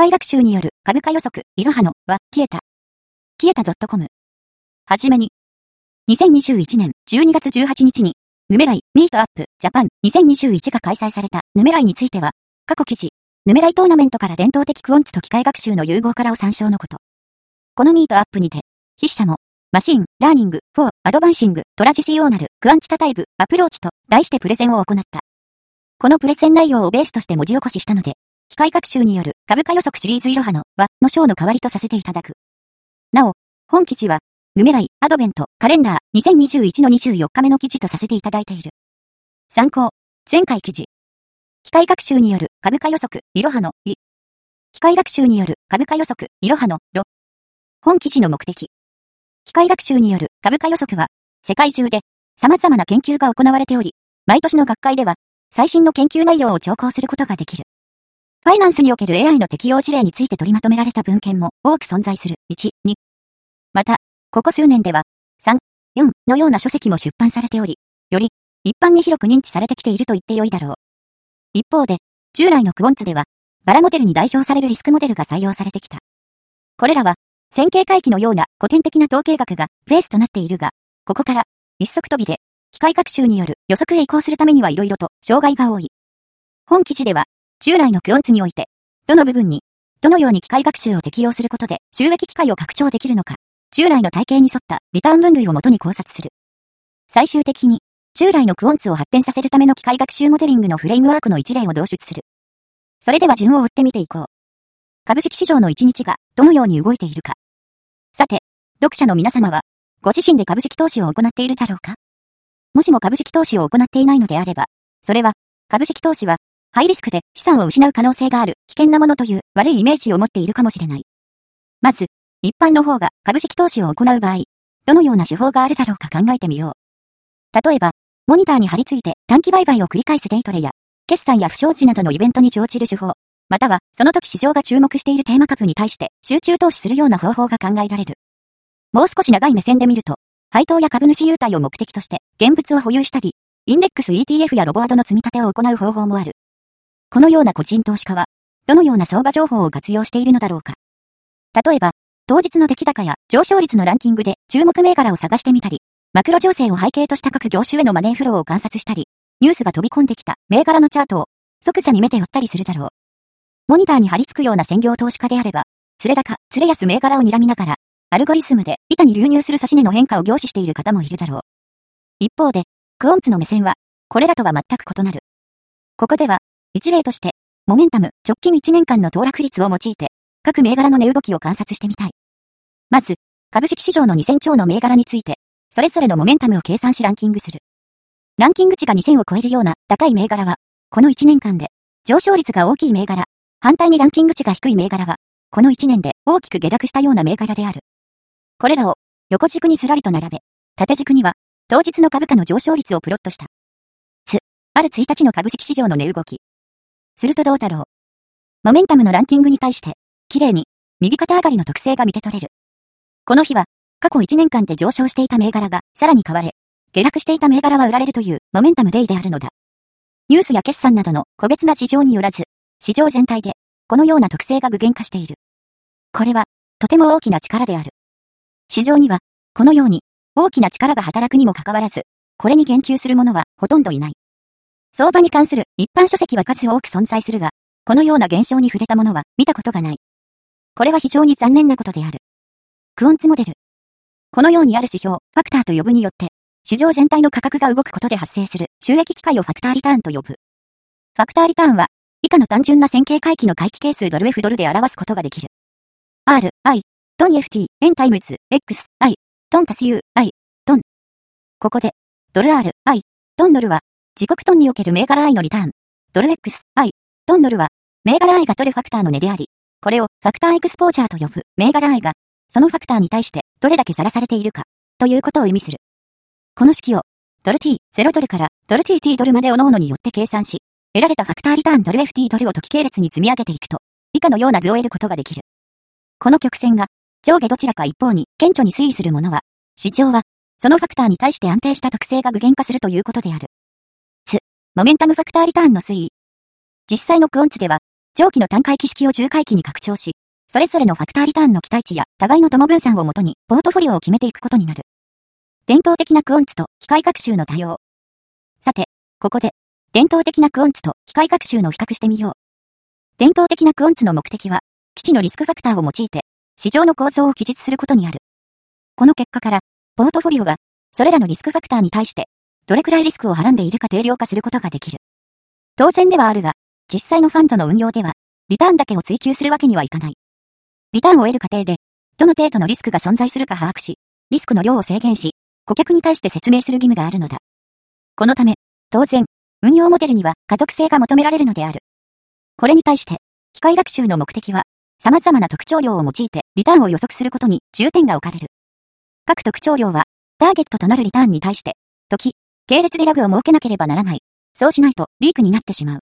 機械学習による株価予測、いろはのは消えた。消えた .com。はじめに。2021年12月18日に、 Numerai、Meetup、Japan 2021が開催された Numerai については、過去記事、 Numerai トーナメントから伝統的クオンツと機械学習の融合からを参照のこと。このミートアップにて、筆者も、 Machine、Learning、for、Advancing、Traditional、Quantitative、Approach と、題してプレゼンを行った。このプレゼン内容をベースとして文字起こししたので、機械学習による株価予測シリーズいろはのはの章の代わりとさせていただく。なお、本記事は、ヌメライ、アドベント、カレンダー、2021の24日目の記事とさせていただいている。参考、前回記事。機械学習による株価予測、いろはの、い。機械学習による株価予測、いろはの、ろ。本記事の目的。機械学習による株価予測は、世界中で様々な研究が行われており、毎年の学会では、最新の研究内容を聴講することができる。ファイナンスにおける AI の適用事例について取りまとめられた文献も多く存在する。1、2。また、ここ数年では、3、4のような書籍も出版されており、より一般に広く認知されてきていると言ってよいだろう。一方で、従来のクオンツでは、バラモデルに代表されるリスクモデルが採用されてきた。これらは、線形回帰のような古典的な統計学がベースとなっているが、ここから一足飛びで機械学習による予測へ移行するためには色々と障害が多い。本記事では従来のクオンツにおいて、どの部分に、どのように機械学習を適用することで収益機会を拡張できるのか、従来の体系に沿ったリターン分類をもとに考察する。最終的に、従来のクオンツを発展させるための機械学習モデリングのフレームワークの一例を導出する。それでは順を追ってみていこう。株式市場の一日がどのように動いているか。さて、読者の皆様は、ご自身で株式投資を行っているだろうかもしも株式投資を行っていないのであれば、それは、株式投資はハイリスクで資産を失う可能性がある危険なものという悪いイメージを持っているかもしれない。まず、一般の方が株式投資を行う場合、どのような手法があるだろうか考えてみよう。例えば、モニターに貼り付いて短期売買を繰り返すデイトレや、決算や不祥事などのイベントに乗じる手法、または、その時市場が注目しているテーマ株に対して集中投資するような方法が考えられる。もう少し長い目線で見ると、配当や株主優待を目的として現物を保有したり、インデックス ETF やロボアドの積み立てを行う方法もある。このような個人投資家は、どのような相場情報を活用しているのだろうか。例えば、当日の出来高や上昇率のランキングで注目銘柄を探してみたり、マクロ情勢を背景とした各業種へのマネーフローを観察したり、ニュースが飛び込んできた銘柄のチャートを即座に目で寄ったりするだろう。モニターに貼り付くような専業投資家であれば、釣れ高、釣れ安銘柄を睨みながら、アルゴリスムで板に流入する指値の変化を凝視している方もいるだろう。一方で、クオンツの目線は、これらとは全く異なる。ここでは、一例として、モメンタム直近1年間の騰落率を用いて、各銘柄の値動きを観察してみたい。まず、株式市場の2000兆の銘柄について、それぞれのモメンタムを計算しランキングする。ランキング値が2000を超えるような高い銘柄は、この1年間で、上昇率が大きい銘柄、反対にランキング値が低い銘柄は、この1年で大きく下落したような銘柄である。これらを横軸にずらりと並べ、縦軸には当日の株価の上昇率をプロットした。つ、ある1日の株式市場の値動き。するとどうだろう。モメンタムのランキングに対して、綺麗に、右肩上がりの特性が見て取れる。この日は、過去1年間で上昇していた銘柄が、さらに買われ、下落していた銘柄は売られるという、モメンタムデイであるのだ。ニュースや決算などの個別な事情によらず、市場全体で、このような特性が具現化している。これは、とても大きな力である。市場には、このように、大きな力が働くにもかかわらず、これに言及する者はほとんどいない。相場に関する一般書籍は数多く存在するが、このような現象に触れたものは見たことがない。これは非常に残念なことである。クオンツモデル。このようにある指標、ファクターと呼ぶによって、市場全体の価格が動くことで発生する収益機会をファクターリターンと呼ぶ。ファクターリターンは、以下の単純な線形回帰の回帰係数ドル F ドルで表すことができる。R、I、トン FT、N タイムズ、X、I、トン足す U、I、トン。ここで、ドル R、I、トンドルは、自国トンにおける銘柄 I のリターン。ドル X、I、トンドルは、銘柄 I が取るファクターの値であり、これをファクターエクスポージャーと呼ぶ銘柄 I が、そのファクターに対してどれだけさらされているか、ということを意味する。この式を、ドル T、0ドルからドル TT ドルまで各々によって計算し、得られたファクターリターンドル FT ドルを時系列に積み上げていくと、以下のような図を得ることができる。この曲線が、上下どちらか一方に顕著に推移するものは、市場は、そのファクターに対して安定した特性が具現化するということである。モメンタムファクターリターンの推移。実際のクオンツでは、上記の単回帰式を重回帰に拡張し、それぞれのファクターリターンの期待値や互いの友分散をもとに、ポートフォリオを決めていくことになる。伝統的なクオンツと機械学習の多様。さて、ここで、伝統的なクオンツと機械学習の比較してみよう。伝統的なクオンツの目的は、基地のリスクファクターを用いて、市場の構造を記述することにある。この結果から、ポートフォリオが、それらのリスクファクターに対して、どれくらいリスクをはらんでいるか定量化することができる。当然ではあるが、実際のファンドの運用では、リターンだけを追求するわけにはいかない。リターンを得る過程で、どの程度のリスクが存在するか把握し、リスクの量を制限し、顧客に対して説明する義務があるのだ。このため、当然、運用モデルには可読性が求められるのである。これに対して、機械学習の目的は、様々な特徴量を用いてリターンを予測することに重点が置かれる。各特徴量は、ターゲットとなるリターンに対して、時、系列でラグを設けなければならない。そうしないとリークになってしまう。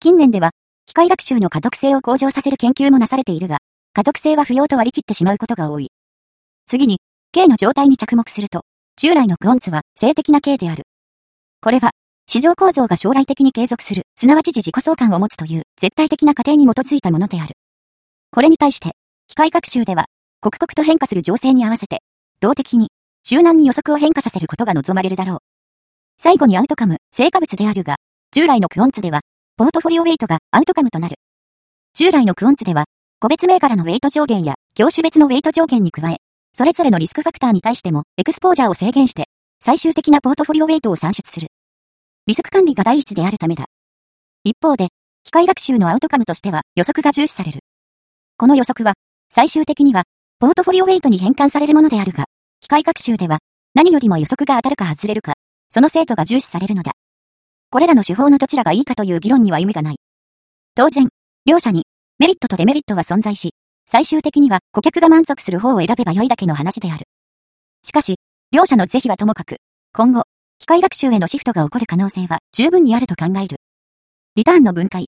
近年では、機械学習の可読性を向上させる研究もなされているが、可読性は不要と割り切ってしまうことが多い。次に、K の状態に着目すると、従来のクオンツは静的な K である。これは、市場構造が将来的に継続する、すなわち自己相関を持つという絶対的な過程に基づいたものである。これに対して、機械学習では、刻々と変化する情勢に合わせて、動的に、柔軟に予測を変化させることが望まれるだろう。最後にアウトカム、成果物であるが、従来のクオンツでは、ポートフォリオウェイトがアウトカムとなる。従来のクオンツでは、個別銘柄のウェイト上限や業種別のウェイト上限に加え、それぞれのリスクファクターに対してもエクスポージャーを制限して、最終的なポートフォリオウェイトを算出する。リスク管理が第一であるためだ。一方で、機械学習のアウトカムとしては予測が重視される。この予測は、最終的には、ポートフォリオウェイトに変換されるものであるが、機械学習では、何よりも予測が当たるか外れるか、その精度が重視されるのだ。これらの手法のどちらがいいかという議論には意味がない。当然、両者にメリットとデメリットは存在し、最終的には顧客が満足する方を選べば良いだけの話である。しかし、両者の是非はともかく、今後、機械学習へのシフトが起こる可能性は十分にあると考える。リターンの分解。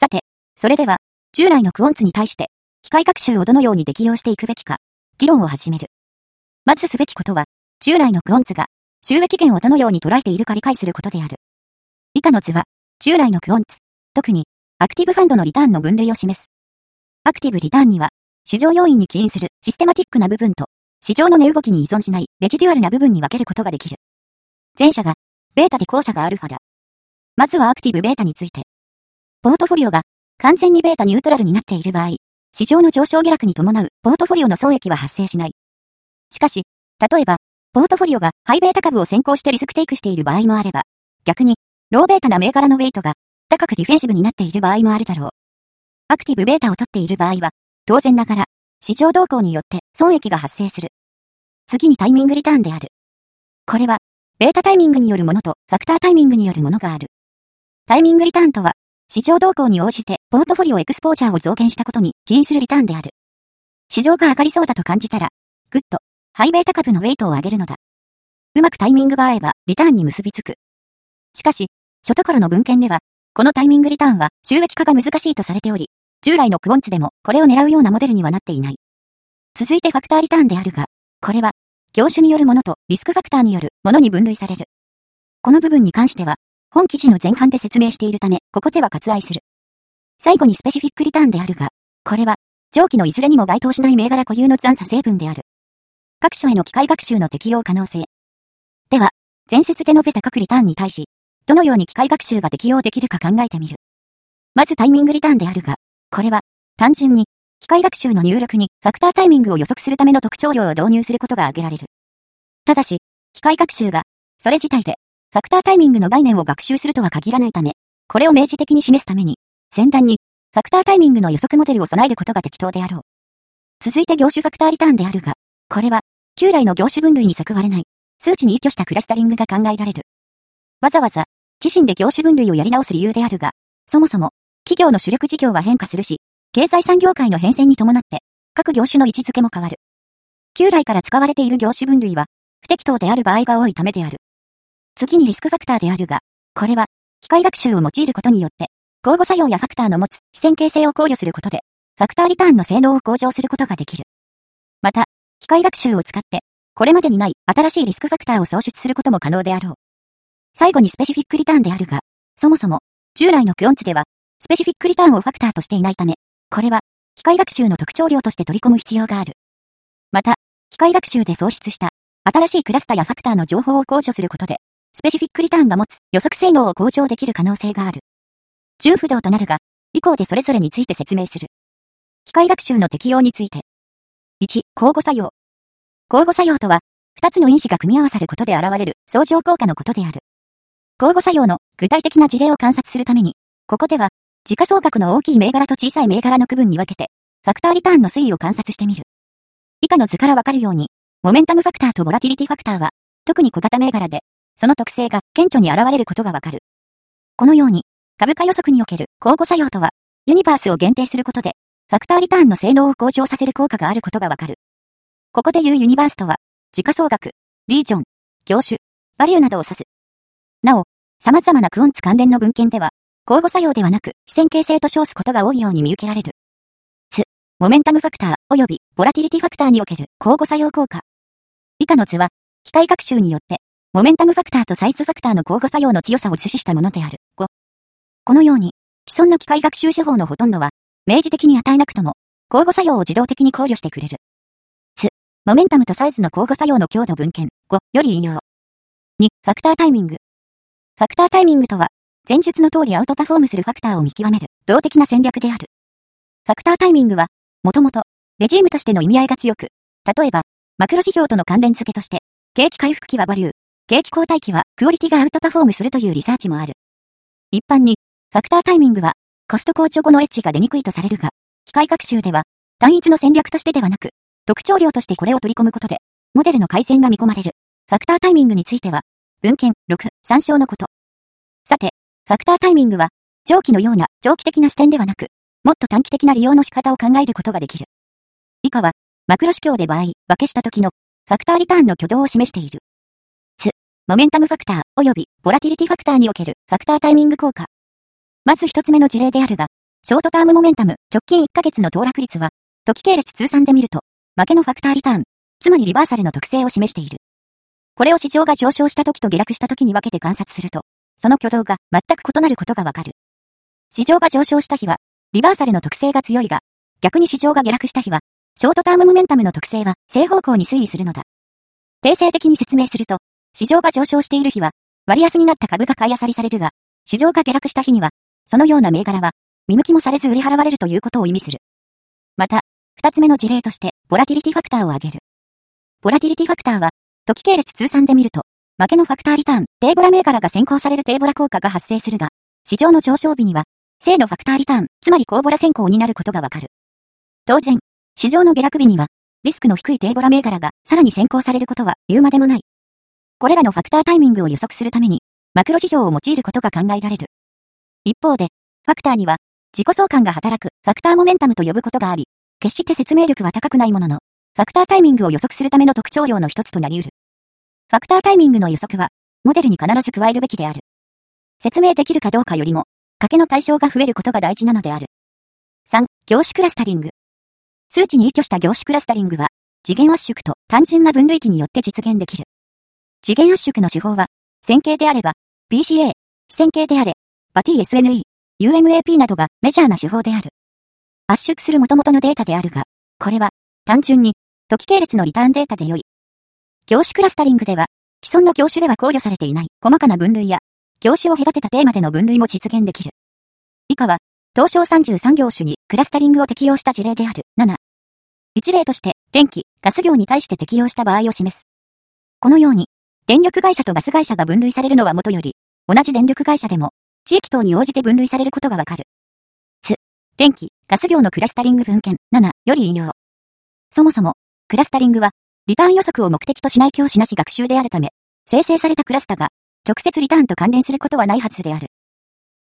さて、それでは、従来のクオンツに対して、機械学習をどのように適用していくべきか、議論を始める。まずすべきことは、従来のクオンツが、収益源をどのように捉えているか理解することである。以下の図は、従来のクオンツ、特に、アクティブファンドのリターンの分類を示す。アクティブリターンには、市場要因に起因するシステマティックな部分と、市場の値動きに依存しないレジデュアルな部分に分けることができる。前者が、ベータで後者がアルファだ。まずはアクティブベータについて。ポートフォリオが完全にベータニュートラルになっている場合、市場の上昇下落に伴うポートフォリオの損益は発生しない。しかし、例えば、ポートフォリオがハイベータ株を先行してリスクテイクしている場合もあれば、逆に、ローベータな銘柄のウェイトが高くディフェンシブになっている場合もあるだろう。アクティブベータを取っている場合は、当然ながら、市場動向によって損益が発生する。次にタイミングリターンである。これは、ベータタイミングによるものとファクタータイミングによるものがある。タイミングリターンとは、市場動向に応じてポートフォリオエクスポーチャーを増減したことに起因するリターンである。市場が上がりそうだと感じたら、グッと、ハイベータ株のウェイトを上げるのだ。うまくタイミングが合えば、リターンに結びつく。しかし、初ところの文献では、このタイミングリターンは収益化が難しいとされており、従来のクオンツでもこれを狙うようなモデルにはなっていない。続いてファクターリターンであるが、これは、業種によるものとリスクファクターによるものに分類される。この部分に関しては、本記事の前半で説明しているため、ここでは割愛する。最後にスペシフィックリターンであるが、これは、上記のいずれにも該当しない銘柄固有の残差成分である。各所への機械学習の適用可能性。では、前節で述べた各リターンに対し、どのように機械学習が適用できるか考えてみる。まずタイミングリターンであるが、これは、単純に、機械学習の入力にファクタータイミングを予測するための特徴量を導入することが挙げられる。ただし、機械学習が、それ自体で、ファクタータイミングの概念を学習するとは限らないため、これを明示的に示すために、先端に、ファクタータイミングの予測モデルを備えることが適当であろう。続いて業種ファクターリターンであるが、これは、旧来の業種分類に救われない、数値に依拠したクラスタリングが考えられる。わざわざ、自身で業種分類をやり直す理由であるが、そもそも、企業の主力事業は変化するし、経済産業界の変遷に伴って、各業種の位置づけも変わる。旧来から使われている業種分類は、不適当である場合が多いためである。次にリスクファクターであるが、これは、機械学習を用いることによって、交互作用やファクターの持つ非線形性を考慮することで、ファクターリターンの性能を向上することができる。また、機械学習を使って、これまでにない新しいリスクファクターを創出することも可能であろう。最後にスペシフィックリターンであるが、そもそも、従来のクオンツでは、スペシフィックリターンをファクターとしていないため、これは、機械学習の特徴量として取り込む必要がある。また、機械学習で創出した新しいクラスタやファクターの情報を控除することで、スペシフィックリターンが持つ予測性能を向上できる可能性がある。重不動となるが、以降でそれぞれについて説明する。機械学習の適用について。1、交互作用。交互作用とは、二つの因子が組み合わさることで現れる相乗効果のことである。交互作用の具体的な事例を観察するために、ここでは、時価総額の大きい銘柄と小さい銘柄の区分に分けて、ファクターリターンの推移を観察してみる。以下の図からわかるように、モメンタムファクターとボラティリティファクターは、特に小型銘柄で、その特性が顕著に現れることがわかる。このように、株価予測における交互作用とは、ユニバースを限定することで、ファクターリターンの性能を向上させる効果があることがわかる。ここで言うユニバースとは、時価総額、リージョン、業種、バリューなどを指す。なお、様々なクオンツ関連の文献では、交互作用ではなく、非線形性と称すことが多いように見受けられる。つ、モメンタムファクター及びボラティリティファクターにおける交互作用効果。以下の図は、機械学習によって、モメンタムファクターとサイズファクターの交互作用の強さを図示したものである。5。このように、既存の機械学習手法のほとんどは、明示的に与えなくとも、交互作用を自動的に考慮してくれる。つ、モメンタムとサイズの交互作用の強度文献5より引用。2、ファクタータイミング。ファクタータイミングとは、前述の通りアウトパフォームするファクターを見極める動的な戦略である。ファクタータイミングは、もともと、レジームとしての意味合いが強く、例えば、マクロ指標との関連付けとして、景気回復期はバリュー、景気後退期はクオリティがアウトパフォームするというリサーチもある。一般に、ファクタータイミングは、コスト硬直後のエッジが出にくいとされるが、機械学習では、単一の戦略としてではなく、特徴量としてこれを取り込むことで、モデルの改善が見込まれる。ファクタータイミングについては、文献6、参照のこと。さて、ファクタータイミングは、長期のような長期的な視点ではなく、もっと短期的な利用の仕方を考えることができる。以下は、マクロ指標で場合、分けした時の、ファクターリターンの挙動を示している。つ、モメンタムファクター、及び、ボラティリティファクターにおける、ファクタータイミング効果。まず一つ目の事例であるが、ショートタームモメンタム、直近1ヶ月の騰落率は、時系列通算で見ると、負けのファクターリターン、つまりリバーサルの特性を示している。これを市場が上昇した時と下落した時に分けて観察すると、その挙動が全く異なることがわかる。市場が上昇した日は、リバーサルの特性が強いが、逆に市場が下落した日は、ショートタームモメンタムの特性は正方向に推移するのだ。定性的に説明すると、市場が上昇している日は、割安になった株が買い漁りされるが、市場が下落した日には、そのような銘柄は、見向きもされず売り払われるということを意味する。また、二つ目の事例として、ボラティリティファクターを挙げる。ボラティリティファクターは、時系列通算で見ると、負けのファクターリターン、低ボラ銘柄が先行される低ボラ効果が発生するが、市場の上昇日には、正のファクターリターン、つまり高ボラ先行になることがわかる。当然、市場の下落日には、リスクの低い低ボラ銘柄がさらに先行されることは言うまでもない。これらのファクタータイミングを予測するために、マクロ指標を用いることが考えられる。一方で、ファクターには、自己相関が働くファクターモメンタムと呼ぶことがあり、決して説明力は高くないものの、ファクタータイミングを予測するための特徴量の一つとなり得る。ファクタータイミングの予測は、モデルに必ず加えるべきである。説明できるかどうかよりも、賭けの対象が増えることが大事なのである。3、業種クラスタリング。数値に依拠した業種クラスタリングは、次元圧縮と単純な分類器によって実現できる。次元圧縮の手法は、線形であれば、PCA、非線形であれ、バ TSNE、UMAP などがメジャーな手法である。圧縮する元々のデータであるが、これは、単純に、時系列のリターンデータで良い。業種クラスタリングでは、既存の業種では考慮されていない細かな分類や、業種を隔てたテーマでの分類も実現できる。以下は、東証33業種にクラスタリングを適用した事例である7。一例として、電気、ガス業に対して適用した場合を示す。このように、電力会社とガス会社が分類されるのは元より、同じ電力会社でも、地域等に応じて分類されることがわかる。つ、電気、ガス業のクラスタリング文献7より引用。そもそも、クラスタリングは、リターン予測を目的としない教師なし学習であるため、生成されたクラスタが、直接リターンと関連することはないはずである。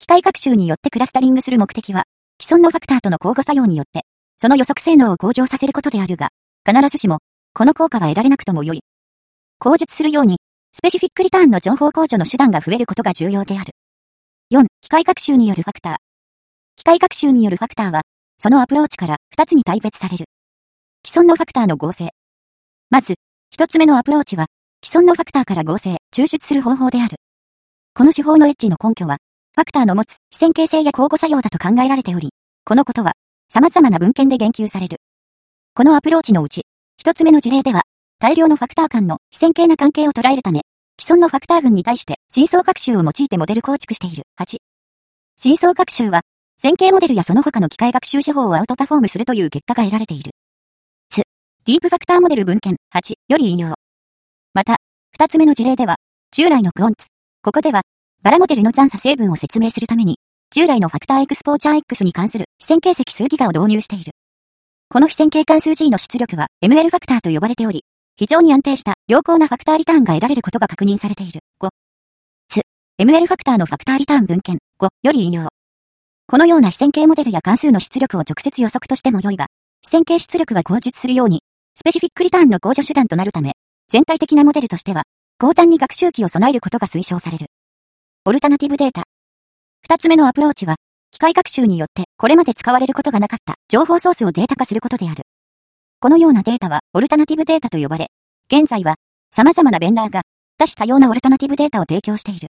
機械学習によってクラスタリングする目的は、既存のファクターとの交互作用によって、その予測性能を向上させることであるが、必ずしも、この効果は得られなくとも良い。口述するように、スペシフィックリターンの情報控除の手段が増えることが重要である。4、機械学習によるファクター。機械学習によるファクターは、そのアプローチから2つに大別される。既存のファクターの合成。まず、1つ目のアプローチは、既存のファクターから合成、抽出する方法である。この手法のエッジの根拠は、ファクターの持つ非線形性や交互作用だと考えられており、このことは様々な文献で言及される。このアプローチのうち、一つ目の事例では、大量のファクター間の非線形な関係を捉えるため、既存のファクター群に対して真相学習を用いてモデル構築している。8。真相学習は、線形モデルやその他の機械学習手法をアウトパフォームするという結果が得られている。つ、ディープファクターモデル文献8より引用。また、二つ目の事例では、従来のクオンツ。ここでは、バラモデルの残差成分を説明するために、従来のファクターエクスポーチャー X に関する非線形積数ギガを導入している。この非線形関数 G の出力は ML ファクターと呼ばれており、非常に安定した良好なファクターリターンが得られることが確認されている。5。ML ファクターのファクターリターン文献5より引用。このような非線形モデルや関数の出力を直接予測としても良いが、非線形出力は口実するように、スペシフィックリターンの控除手段となるため、全体的なモデルとしては、高単に学習機を備えることが推奨される。オルタナティブデータ。二つ目のアプローチは、機械学習によってこれまで使われることがなかった情報ソースをデータ化することである。このようなデータはオルタナティブデータと呼ばれ、現在は様々なベンダーが多種多様なオルタナティブデータを提供している。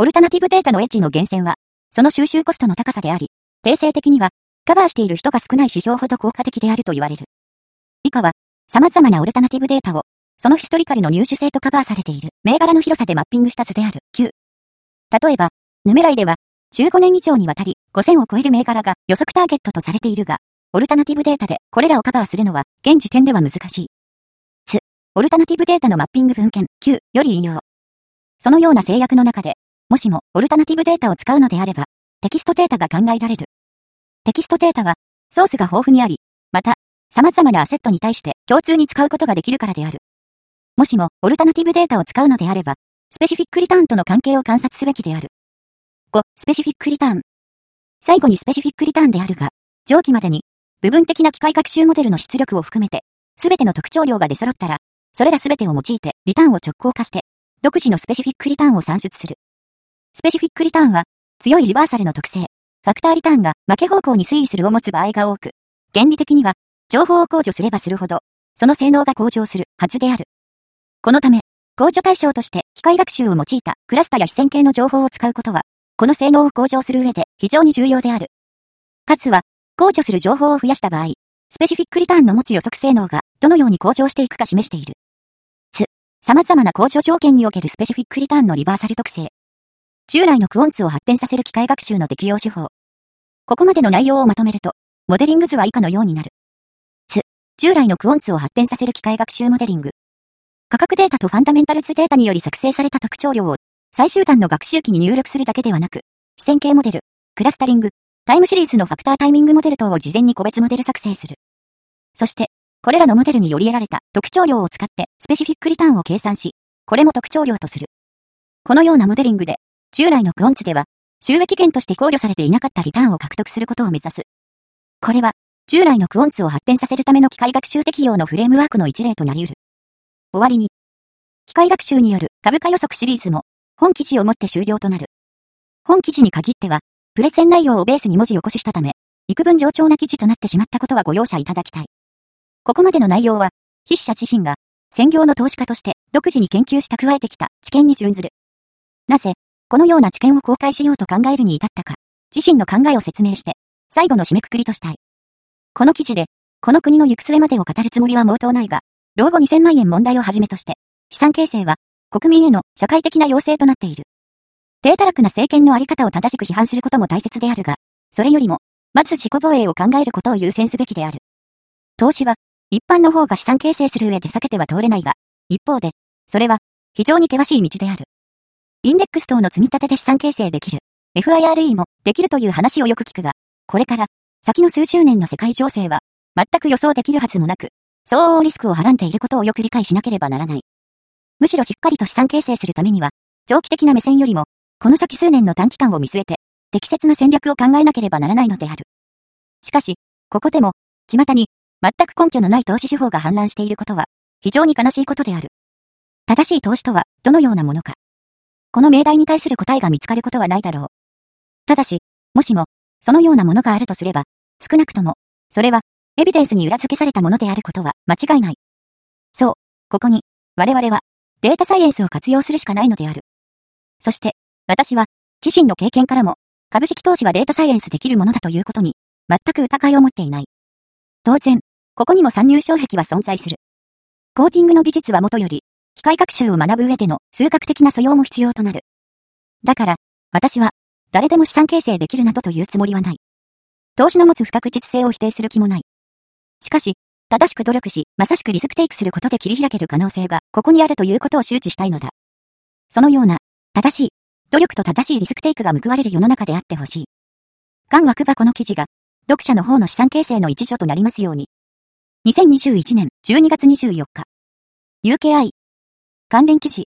オルタナティブデータのエッジの源泉はその収集コストの高さであり、定性的には、カバーしている人が少ない指標ほど効果的であると言われる。以下は、様々なオルタナティブデータを、そのヒストリカルの入手性とカバーされている銘柄の広さでマッピングした図である9。例えば、ヌメライでは、15年以上にわたり5000を超える銘柄が予測ターゲットとされているが、オルタナティブデータでこれらをカバーするのは現時点では難しい。つ、オルタナティブデータのマッピング文献9より引用。そのような制約の中で、もしも、オルタナティブデータを使うのであれば、テキストデータが考えられる。テキストデータは、ソースが豊富にあり、また、様々なアセットに対して共通に使うことができるからである。もしも、オルタナティブデータを使うのであれば、スペシフィックリターンとの関係を観察すべきである。5、スペシフィックリターン。最後にスペシフィックリターンであるが、上記までに、部分的な機械学習モデルの出力を含めて、すべての特徴量が出揃ったら、それらすべてを用いて、リターンを直行化して、独自のスペシフィックリターンを算出する。スペシフィックリターンは、強いリバーサルの特性、ファクターリターンが負け方向に推移するを持つ場合が多く、原理的には、情報を控除すればするほど、その性能が向上するはずである。このため、控除対象として機械学習を用いたクラスタや非線形の情報を使うことは、この性能を向上する上で非常に重要である。かつは、控除する情報を増やした場合、スペシフィックリターンの持つ予測性能がどのように向上していくか示している。つ、様々な控除条件におけるスペシフィックリターンのリバーサル特性。従来のクオンツを発展させる機械学習の適用手法。ここまでの内容をまとめると、モデリング図は以下のようになる。つ、従来のクオンツを発展させる機械学習モデリング。価格データとファンダメンタルズデータにより作成された特徴量を最終端の学習機に入力するだけではなく、非線形モデル、クラスタリング、タイムシリーズのファクタータイミングモデル等を事前に個別モデル作成する。そして、これらのモデルにより得られた特徴量を使ってスペシフィックリターンを計算し、これも特徴量とする。このようなモデリングで従来のクオンツでは、収益源として考慮されていなかったリターンを獲得することを目指す。これは、従来のクオンツを発展させるための機械学習適用のフレームワークの一例となり得る。終わりに、機械学習による株価予測シリーズも、本記事をもって終了となる。本記事に限っては、プレゼン内容をベースに文字起こししたため、幾分上調な記事となってしまったことはご容赦いただきたい。ここまでの内容は、筆者自身が、専業の投資家として独自に研究し蓄えてきた知見に準ずる。なぜ、このような知見を公開しようと考えるに至ったか、自身の考えを説明して、最後の締めくくりとしたい。この記事で、この国の行く末までを語るつもりは毛頭ないが、老後2000万円問題をはじめとして、資産形成は、国民への社会的な要請となっている。低たらくな政権のあり方を正しく批判することも大切であるが、それよりも、まず自己防衛を考えることを優先すべきである。投資は、一般の方が資産形成する上で避けては通れないが、一方で、それは、非常に険しい道である。インデックス等の積み立てで資産形成できる。FIRE もできるという話をよく聞くが、これから先の数十年の世界情勢は全く予想できるはずもなく、相応リスクをはらんでいることをよく理解しなければならない。むしろしっかりと資産形成するためには、長期的な目線よりも、この先数年の短期間を見据えて、適切な戦略を考えなければならないのである。しかし、ここでも、巷に、全く根拠のない投資手法が氾濫していることは、非常に悲しいことである。正しい投資とは、どのようなものか。この命題に対する答えが見つかることはないだろう。ただし、もしも、そのようなものがあるとすれば、少なくとも、それは、エビデンスに裏付けされたものであることは間違いない。そう、ここに、我々は、データサイエンスを活用するしかないのである。そして、私は、自身の経験からも、株式投資はデータサイエンスできるものだということに、全く疑いを持っていない。当然、ここにも参入障壁は存在する。コーティングの技術はもとより、機械学習を学ぶ上での数学的な素養も必要となる。だから、私は、誰でも資産形成できるなどというつもりはない。投資の持つ不確実性を否定する気もない。しかし、正しく努力し、まさしくリスクテイクすることで切り開ける可能性が、ここにあるということを周知したいのだ。そのような、正しい、努力と正しいリスクテイクが報われる世の中であってほしい。願わくばこの記事が、読者の方の資産形成の一助となりますように。2021年12月24日。UKI。関連記事。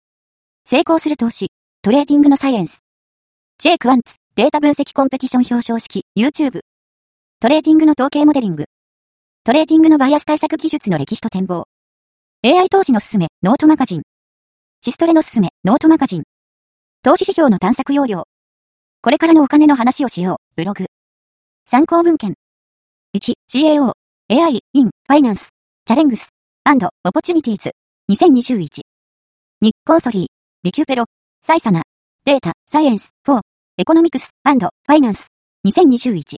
成功する投資、トレーディングのサイエンス。 J-Quants、データ分析コンペティション表彰式、YouTube。トレーディングの統計モデリング。トレーディングのバイアス対策技術の歴史と展望。AI 投資のすすめ、ノートマガジン。シストレのすすめ、ノートマガジン。投資指標の探索要領。これからのお金の話をしよう、ブログ。参考文献。1、 Cao、AI, in, Finance, Challenges, and Opportunities, 2021。2、 Consoli、Recupero、Saisana、Data、Science、for、Economics、and。Finance、2021。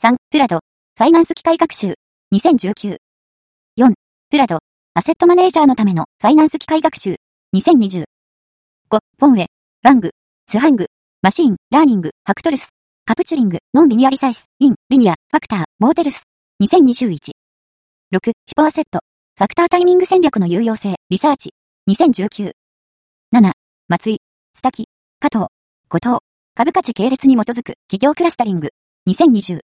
3、プラド、ファイナンス機械学習、2019。4、プラド、アセットマネージャーのための。ファイナンス機械学習、2020。5、フォンウェ、ワング、スハング、マシーン、ラーニング、ハクトルス、カプチュリング、ノンリニアリサイス、イン、リニア、ファクター、モーテルス、2021。6、ヒポアセット、ファクタータイミング戦略の有用性、リサーチ、2019。松井、スタキ、加藤、後藤、株価値系列に基づく企業クラスタリング、2020。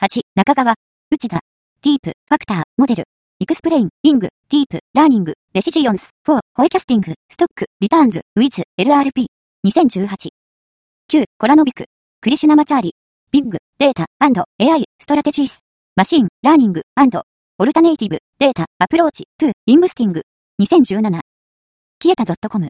8、中川、内田、 Deep、Factor、Model、Explaining、Deep、Learning、Decisions、for、Forecasting、Stock、Returns、with、LRP、2018。9、コラノビク、クリシュナマチャーリ、ビッグ、データ、アンド AI、ストラテジース、マシン、ラーニング、アンド。オルタネイティブ、データ、アプローチ、トゥ、インブスティング、2017。 Qiita.com